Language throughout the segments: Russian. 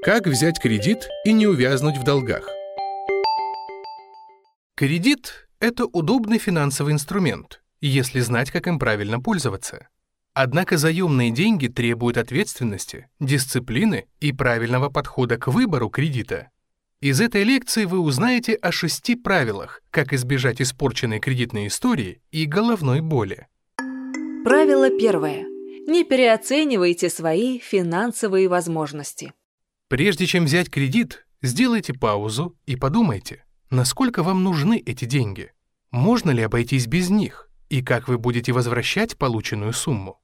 Как взять кредит и не увязнуть в долгах? Кредит – это удобный финансовый инструмент, если знать, как им правильно пользоваться. Однако заемные деньги требуют ответственности, дисциплины и правильного подхода к выбору кредита. Из этой лекции вы узнаете о шести правилах, как избежать испорченной кредитной истории и головной боли. Правило первое. Не переоценивайте свои финансовые возможности. Прежде чем взять кредит, сделайте паузу и подумайте, насколько вам нужны эти деньги. Можно ли обойтись без них? И как вы будете возвращать полученную сумму?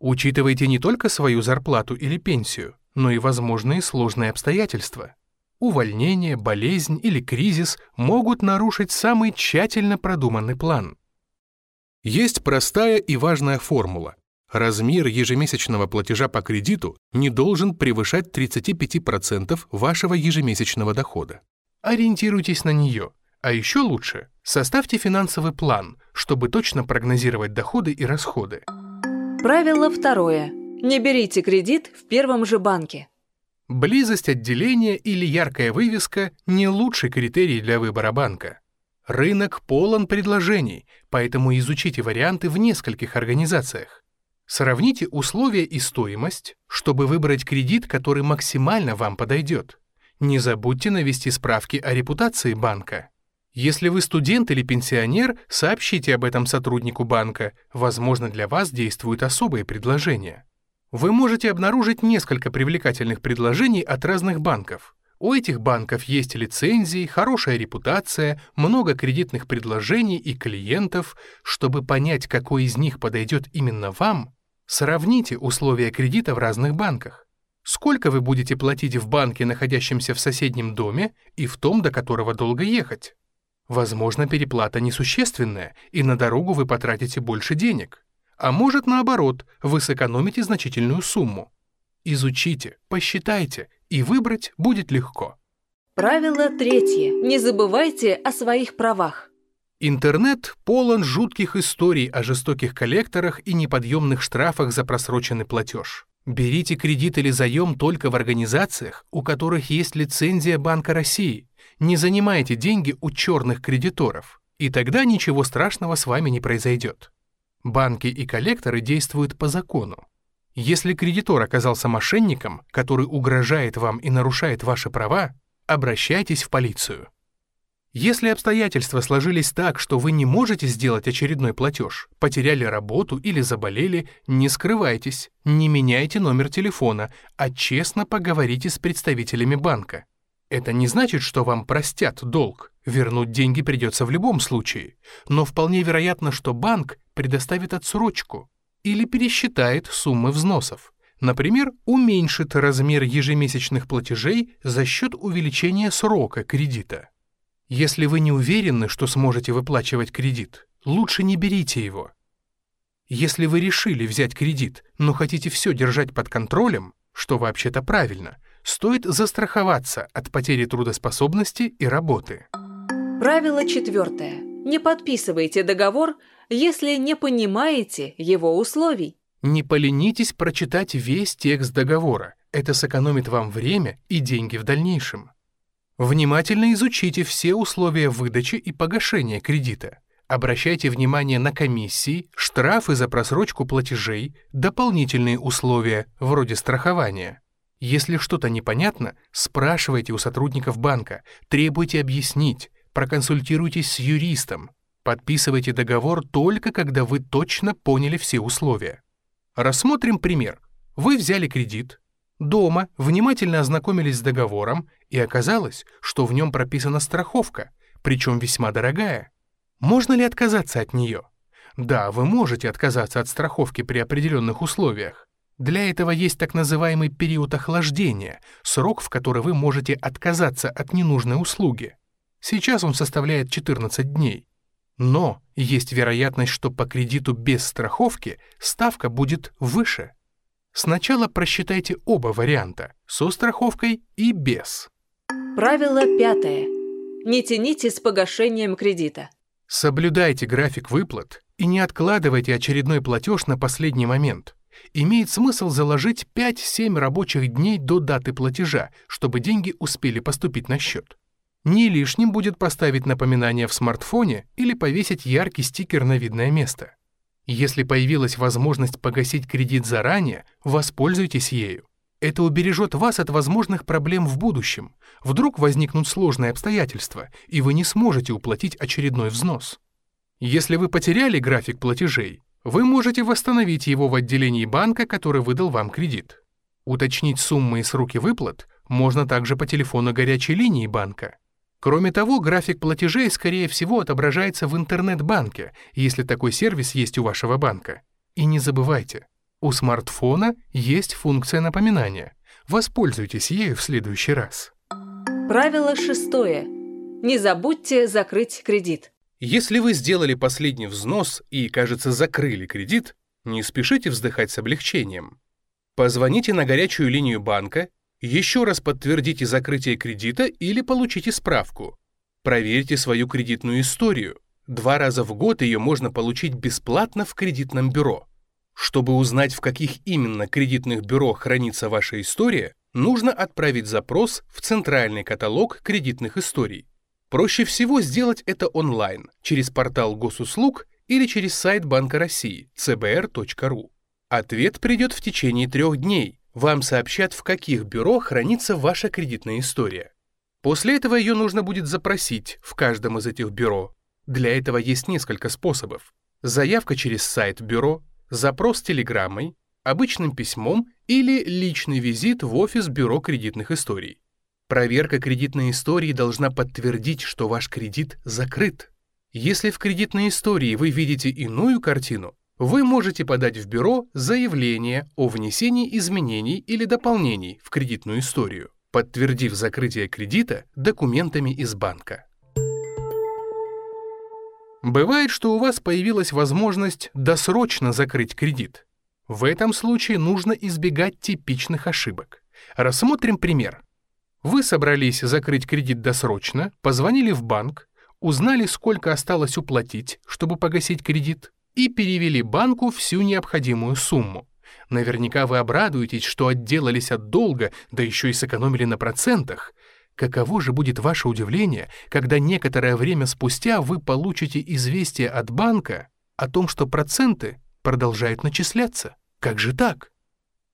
Учитывайте не только свою зарплату или пенсию, но и возможные сложные обстоятельства. Увольнение, болезнь или кризис могут нарушить самый тщательно продуманный план. Есть простая и важная формула. Размер ежемесячного платежа по кредиту не должен превышать 35% вашего ежемесячного дохода. Ориентируйтесь на нее, а еще лучше составьте финансовый план, чтобы точно прогнозировать доходы и расходы. Правило второе. Не берите кредит в первом же банке. Близость отделения или яркая вывеска – не лучший критерий для выбора банка. Рынок полон предложений, поэтому изучите варианты в нескольких организациях. Сравните условия и стоимость, чтобы выбрать кредит, который максимально вам подойдет. Не забудьте навести справки о репутации банка. Если вы студент или пенсионер, сообщите об этом сотруднику банка, возможно, для вас действуют особые предложения. Вы можете обнаружить несколько привлекательных предложений от разных банков. У этих банков есть лицензии, хорошая репутация, много кредитных предложений и клиентов. Чтобы понять, какой из них подойдет именно вам, сравните условия кредита в разных банках. Сколько вы будете платить в банке, находящемся в соседнем доме, и в том, до которого долго ехать? Возможно, переплата несущественная, и на дорогу вы потратите больше денег. А может, наоборот, вы сэкономите значительную сумму. Изучите, посчитайте, и выбрать будет легко. Правило третье. Не забывайте о своих правах. Интернет полон жутких историй о жестоких коллекторах и неподъемных штрафах за просроченный платеж. Берите кредит или заем только в организациях, у которых есть лицензия Банка России. Не занимайте деньги у черных кредиторов, и тогда ничего страшного с вами не произойдет. Банки и коллекторы действуют по закону. Если кредитор оказался мошенником, который угрожает вам и нарушает ваши права, обращайтесь в полицию. Если обстоятельства сложились так, что вы не можете сделать очередной платеж, потеряли работу или заболели, не скрывайтесь, не меняйте номер телефона, а честно поговорите с представителями банка. Это не значит, что вам простят долг, вернуть деньги придется в любом случае, но вполне вероятно, что банк предоставит отсрочку, или пересчитает суммы взносов. Например, уменьшит размер ежемесячных платежей за счет увеличения срока кредита. Если вы не уверены, что сможете выплачивать кредит, лучше не берите его. Если вы решили взять кредит, но хотите все держать под контролем, что вообще-то правильно, стоит застраховаться от потери трудоспособности и работы. Правило четвертое. Не подписывайте договор, если не понимаете его условий. Не поленитесь прочитать весь текст договора. Это сэкономит вам время и деньги в дальнейшем. Внимательно изучите все условия выдачи и погашения кредита. Обращайте внимание на комиссии, штрафы за просрочку платежей, дополнительные условия, вроде страхования. Если что-то непонятно, спрашивайте у сотрудников банка, требуйте объяснить, проконсультируйтесь с юристом. Подписывайте договор только когда вы точно поняли все условия. Рассмотрим пример. Вы взяли кредит, дома внимательно ознакомились с договором, и оказалось, что в нем прописана страховка, причем весьма дорогая. Можно ли отказаться от нее? Да, вы можете отказаться от страховки при определенных условиях. Для этого есть так называемый период охлаждения, срок, в который вы можете отказаться от ненужной услуги. Сейчас он составляет 14 дней. Но есть вероятность, что по кредиту без страховки ставка будет выше. Сначала просчитайте оба варианта – со страховкой и без. Правило пятое. Не тяните с погашением кредита. Соблюдайте график выплат и не откладывайте очередной платеж на последний момент. имеет смысл заложить 5-7 рабочих дней до даты платежа, чтобы деньги успели поступить на счет. Не лишним будет поставить напоминание в смартфоне или повесить яркий стикер на видное место. Если появилась возможность погасить кредит заранее, воспользуйтесь ею. Это убережет вас от возможных проблем в будущем. Вдруг возникнут сложные обстоятельства, и вы не сможете уплатить очередной взнос. Если вы потеряли график платежей, вы можете восстановить его в отделении банка, который выдал вам кредит. Уточнить суммы и сроки выплат можно также по телефону горячей линии банка. Кроме того, график платежей, скорее всего, отображается в интернет-банке, если такой сервис есть у вашего банка. И не забывайте, у смартфона есть функция напоминания. Воспользуйтесь ею в следующий раз. Правило шестое. Не забудьте закрыть кредит. Если вы сделали последний взнос и, кажется, закрыли кредит, не спешите вздыхать с облегчением. Позвоните на горячую линию банка, еще раз подтвердите закрытие кредита или получите справку. Проверьте свою кредитную историю. Два раза в год ее можно получить бесплатно в кредитном бюро. Чтобы узнать, в каких именно кредитных бюро хранится ваша история, нужно отправить запрос в Центральный каталог кредитных историй. Проще всего сделать это онлайн, через портал госуслуг или через сайт Банка России cbr.ru. Ответ придет в течение трех дней. Вам сообщат, в каких бюро хранится ваша кредитная история. После этого ее нужно будет запросить в каждом из этих бюро. Для этого есть несколько способов. Заявка через сайт бюро, запрос телеграммой, обычным письмом или личный визит в офис бюро кредитных историй. Проверка кредитной истории должна подтвердить, что ваш кредит закрыт. Если в кредитной истории вы видите иную картину, вы можете подать в бюро заявление о внесении изменений или дополнений в кредитную историю, подтвердив закрытие кредита документами из банка. Бывает, что у вас появилась возможность досрочно закрыть кредит. В этом случае нужно избегать типичных ошибок. Рассмотрим пример. Вы собрались закрыть кредит досрочно, позвонили в банк, узнали, сколько осталось уплатить, чтобы погасить кредит, и перевели банку всю необходимую сумму. Наверняка вы обрадуетесь, что отделались от долга, да еще и сэкономили на процентах. Каково же будет ваше удивление, когда некоторое время спустя вы получите известие от банка о том, что проценты продолжают начисляться? Как же так?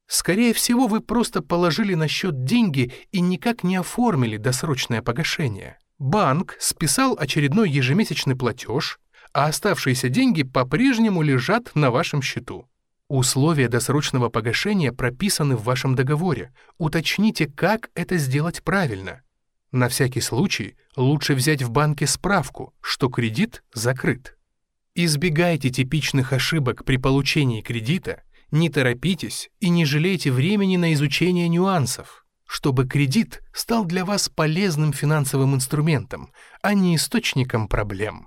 Скорее всего, вы просто положили на счет деньги и никак не оформили досрочное погашение. Банк списал очередной ежемесячный платеж, а оставшиеся деньги по-прежнему лежат на вашем счету. Условия досрочного погашения прописаны в вашем договоре. Уточните, как это сделать правильно. На всякий случай лучше взять в банке справку, что кредит закрыт. Избегайте типичных ошибок при получении кредита не торопитесь и не жалейте времени на изучение нюансов, чтобы кредит стал для вас полезным финансовым инструментом, а не источником проблем.